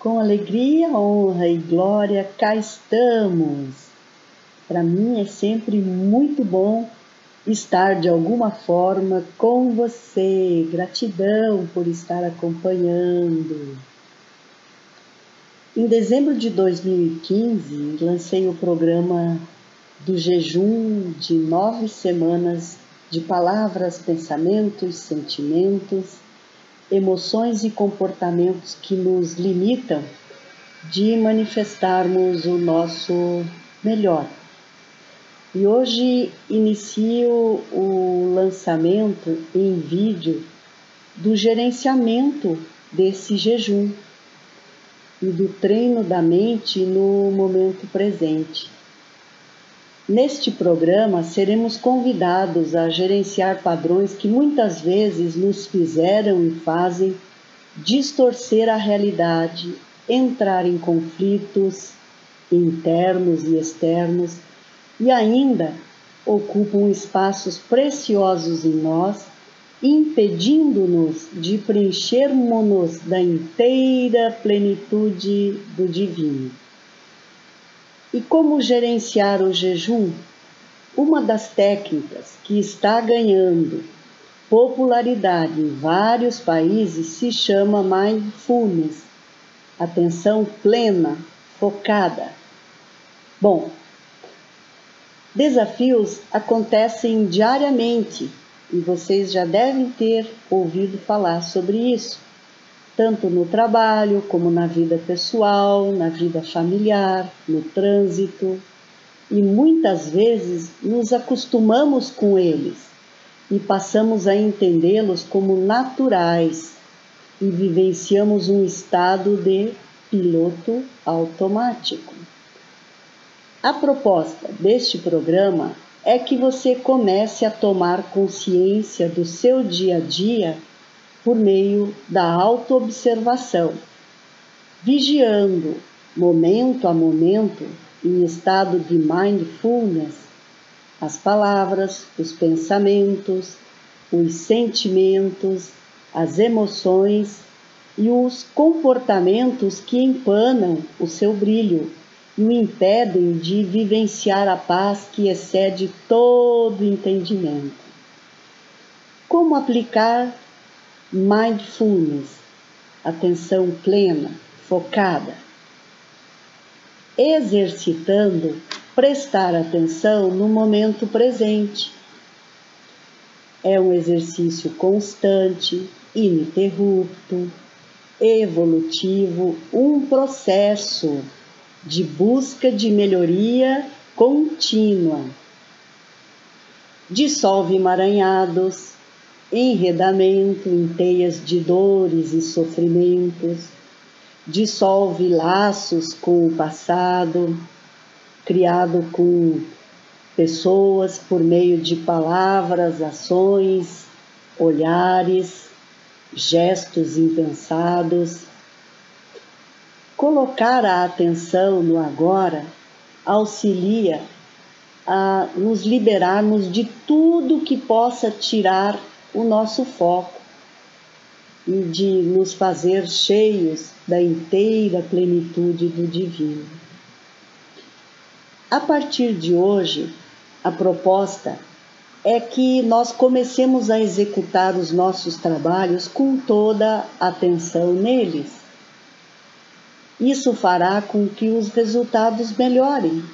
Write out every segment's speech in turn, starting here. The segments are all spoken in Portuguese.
Com alegria, honra e glória, cá estamos. Para mim é sempre muito bom estar de alguma forma com você. Gratidão por estar acompanhando. Em dezembro de 2015, lancei o programa do jejum de nove semanas de palavras, pensamentos, sentimentos emoções e comportamentos que nos limitam de manifestarmos o nosso melhor. E hoje inicio o lançamento em vídeo do gerenciamento desse jejum e do treino da mente no momento presente. Neste programa, seremos convidados a gerenciar padrões que muitas vezes nos fizeram e fazem distorcer a realidade, entrar em conflitos internos e externos e ainda ocupam espaços preciosos em nós, impedindo-nos de preenchermos-nos da inteira plenitude do divino. E como gerenciar o jejum? Uma das técnicas que está ganhando popularidade em vários países se chama mindfulness, atenção plena, focada. Bom, desafios acontecem diariamente e vocês já devem ter ouvido falar sobre isso tanto no trabalho como na vida pessoal, na vida familiar, no trânsito. E muitas vezes nos acostumamos com eles e passamos a entendê-los como naturais e vivenciamos um estado de piloto automático. A proposta deste programa é que você comece a tomar consciência do seu dia a dia por meio da autoobservação, vigiando momento a momento, em estado de mindfulness, as palavras, os pensamentos, os sentimentos, as emoções e os comportamentos que empanam o seu brilho e o impedem de vivenciar a paz que excede todo entendimento. Como aplicar mindfulness, atenção plena, focada. Exercitando prestar atenção no momento presente. É um exercício constante, ininterrupto, evolutivo, um processo de busca de melhoria contínua. Dissolve emaranhados, enredamento em teias de dores e sofrimentos, dissolve laços com o passado, criado com pessoas por meio de palavras, ações, olhares, gestos impensados. Colocar a atenção no agora auxilia a nos liberarmos de tudo que possa tirar o nosso foco e de nos fazer cheios da inteira plenitude do divino. A partir de hoje, a proposta é que nós comecemos a executar os nossos trabalhos com toda atenção neles. Isso fará com que os resultados melhorem.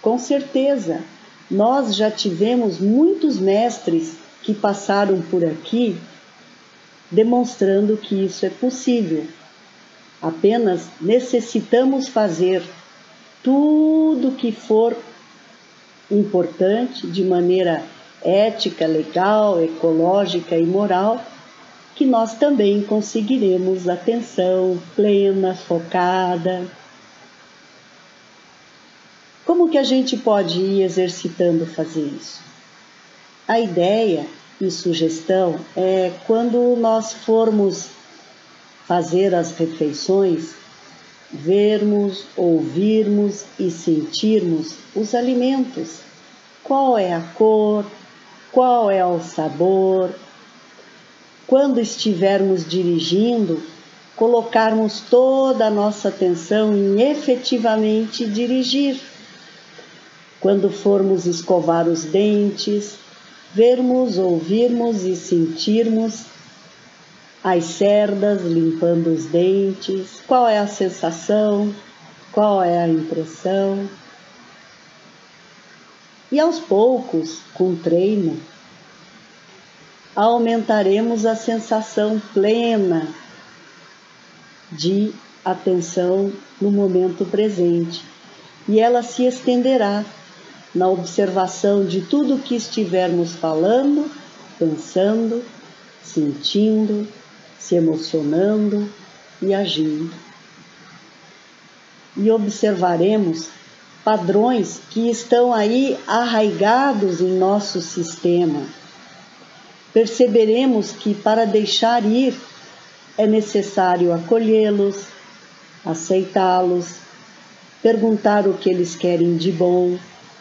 Com certeza, nós já tivemos muitos mestres que passaram por aqui demonstrando que isso é possível. Apenas necessitamos fazer tudo que for importante de maneira ética, legal, ecológica e moral, que nós também conseguiremos atenção plena, focada. Como que a gente pode ir exercitando fazer isso? A ideia e sugestão é quando nós formos fazer as refeições, vermos, ouvirmos e sentirmos os alimentos. Qual é a cor, qual é o sabor. Quando estivermos dirigindo, colocarmos toda a nossa atenção em efetivamente dirigir. Quando formos escovar os dentes, vermos, ouvirmos e sentirmos as cerdas limpando os dentes, qual é a sensação, qual é a impressão. E aos poucos, com treino, aumentaremos a sensação plena de atenção no momento presente. E ela se estenderá na observação de tudo o que estivermos falando, pensando, sentindo, se emocionando e agindo. E observaremos padrões que estão aí arraigados em nosso sistema perceberemos que para deixar ir é necessário acolhê-los, aceitá-los, perguntar o que eles querem de bom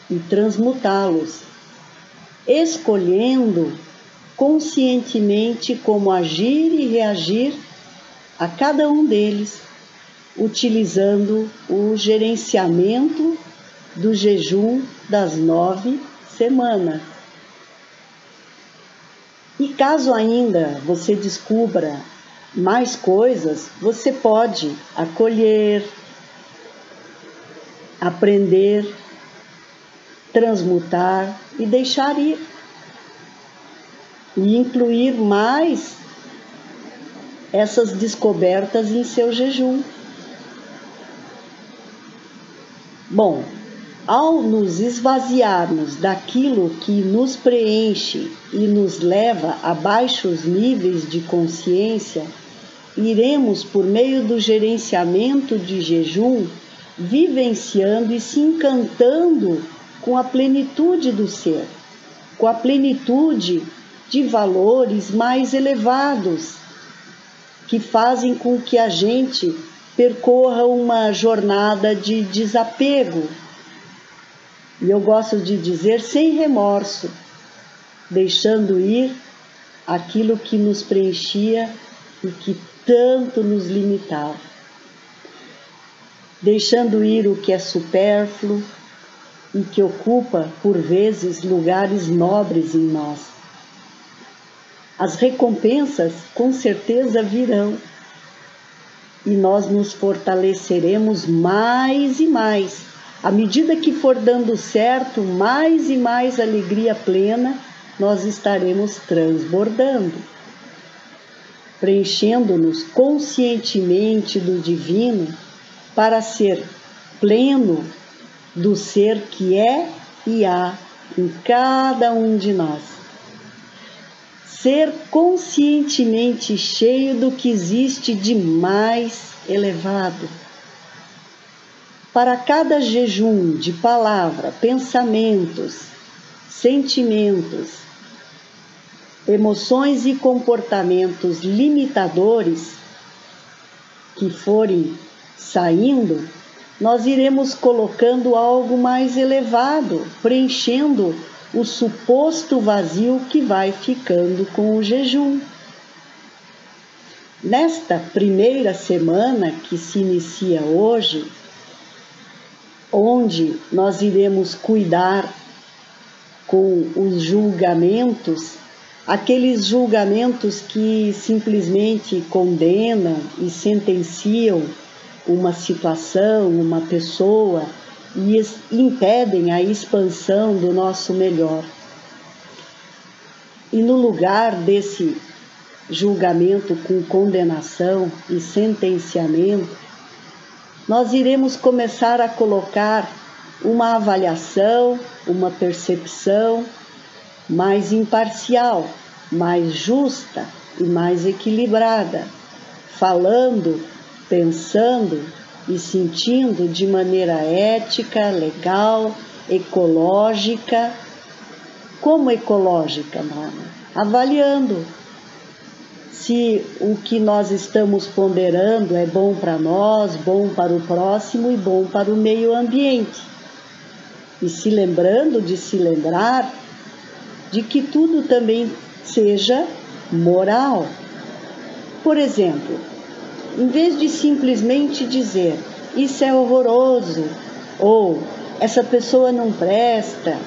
e transmutá-los, escolhendo conscientemente como agir e reagir a cada um deles, utilizando o gerenciamento do jejum das nove semanas. E caso ainda você descubra mais coisas, você pode acolher, aprender, transmutar e deixar ir. E incluir mais essas descobertas em seu jejum. Bom, ao nos esvaziarmos daquilo que nos preenche e nos leva a baixos níveis de consciência, iremos, por meio do gerenciamento de jejum, vivenciando e se encantando com a plenitude do ser, com a plenitude de valores mais elevados, que fazem com que a gente percorra uma jornada de desapego e eu gosto de dizer sem remorso, deixando ir aquilo que nos preenchia e que tanto nos limitava. Deixando ir o que é supérfluo e que ocupa, por vezes, lugares nobres em nós. As recompensas com certeza virão e nós nos fortaleceremos mais e mais à medida que for dando certo, mais e mais alegria plena nós estaremos transbordando, preenchendo-nos conscientemente do divino para ser pleno do ser que é e há em cada um de nós. Ser conscientemente cheio do que existe de mais elevado para cada jejum de palavra, pensamentos, sentimentos, emoções e comportamentos limitadores que forem saindo, nós iremos colocando algo mais elevado, preenchendo o suposto vazio que vai ficando com o jejum. Nesta primeira semana que se inicia hoje, onde nós iremos cuidar com os julgamentos, aqueles julgamentos que simplesmente condenam e sentenciam uma situação, uma pessoa e impedem a expansão do nosso melhor. E no lugar desse julgamento com condenação e sentenciamento, nós iremos começar a colocar uma avaliação, uma percepção mais imparcial, mais justa e mais equilibrada, falando, pensando e sentindo de maneira ética, legal, ecológica. Como ecológica, Mama? Avaliando se o que nós estamos ponderando é bom para nós, bom para o próximo e bom para o meio ambiente. E se lembrando de se lembrar de que tudo também seja moral. Por exemplo, em vez de simplesmente dizer isso é horroroso, ou essa pessoa não presta,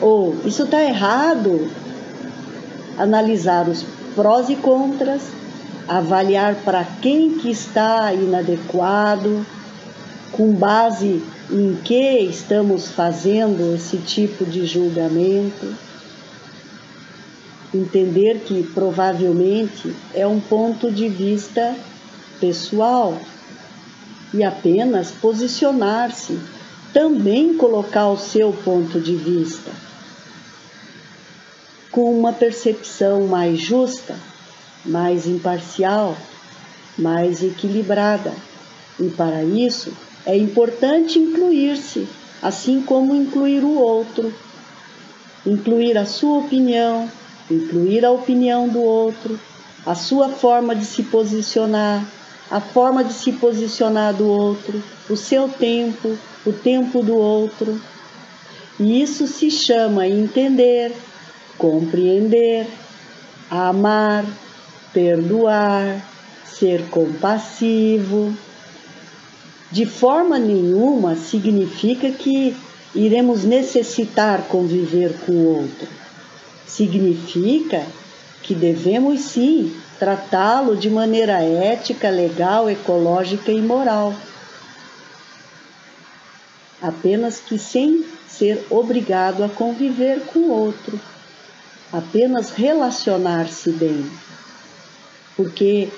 ou isso está errado, analisar os prós e contras, avaliar para quem que está inadequado, com base em que estamos fazendo esse tipo de julgamento, entender que provavelmente é um ponto de vista pessoal e apenas posicionar-se, também colocar o seu ponto de vista com uma percepção mais justa, mais imparcial, mais equilibrada. E para isso é importante incluir-se, assim como incluir o outro, incluir a sua opinião, incluir a opinião do outro, a sua forma de se posicionar, a forma de se posicionar do outro, o seu tempo, o tempo do outro. E isso se chama entender, compreender, amar, perdoar, ser compassivo. De forma nenhuma significa que iremos necessitar conviver com o outro. Significa que devemos sim tratá-lo de maneira ética, legal, ecológica e moral. Apenas que sem ser obrigado a conviver com outro apenas relacionar-se bem, porque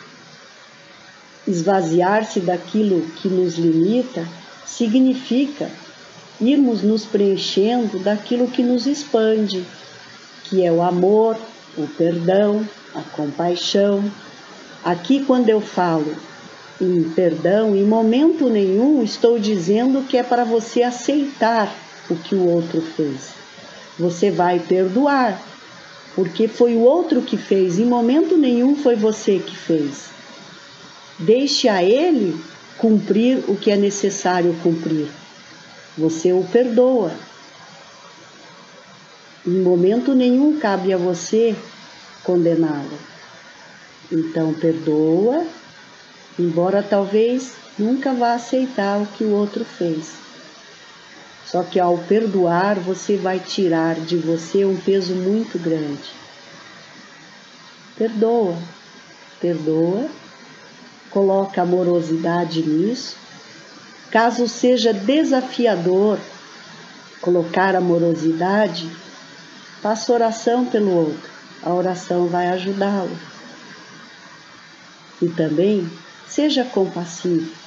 esvaziar-se daquilo que nos limita significa irmos nos preenchendo daquilo que nos expande, que é o amor, o perdão, a compaixão. Aqui, quando eu falo em perdão, em momento nenhum estou dizendo que é para você aceitar o que o outro fez. Você vai perdoar, porque foi o outro que fez, em momento nenhum foi você que fez. Deixe a ele cumprir o que é necessário cumprir. Você o perdoa. Em momento nenhum cabe a você condená-lo. Então perdoa, embora talvez nunca vá aceitar o que o outro fez. Só que ao perdoar, você vai tirar de você um peso muito grande. Perdoa, perdoa, coloca amorosidade nisso. Caso seja desafiador colocar amorosidade, faça oração pelo outro. A oração vai ajudá-lo. E também seja compassivo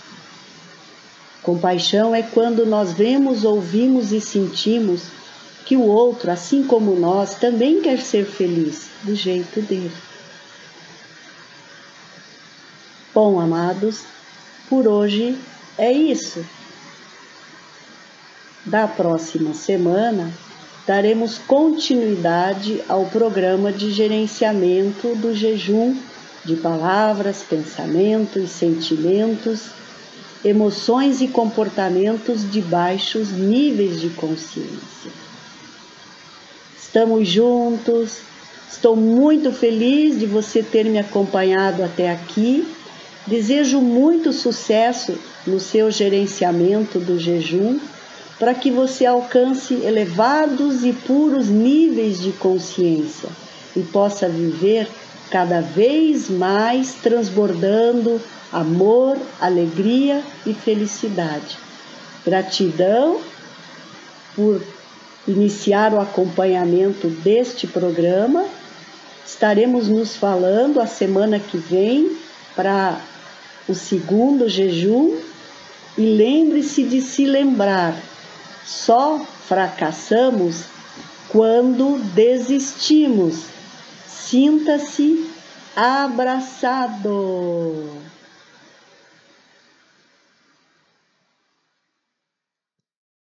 Compaixão é quando nós vemos, ouvimos e sentimos que o outro, assim como nós, também quer ser feliz do jeito dele. Bom, amados, por hoje é isso. Da próxima semana, daremos continuidade ao programa de gerenciamento do jejum de palavras, pensamentos sentimentos emoções e comportamentos de baixos níveis de consciência. Estamos juntos, estou muito feliz de você ter me acompanhado até aqui. Desejo muito sucesso no seu gerenciamento do jejum para que você alcance elevados e puros níveis de consciência e possa viver cada vez mais transbordando amor, alegria e felicidade. Gratidão por iniciar o acompanhamento deste programa. Estaremos nos falando a semana que vem para o segundo jejum e lembre-se de se lembrar: só fracassamos quando desistimos. Sinta-se abraçado.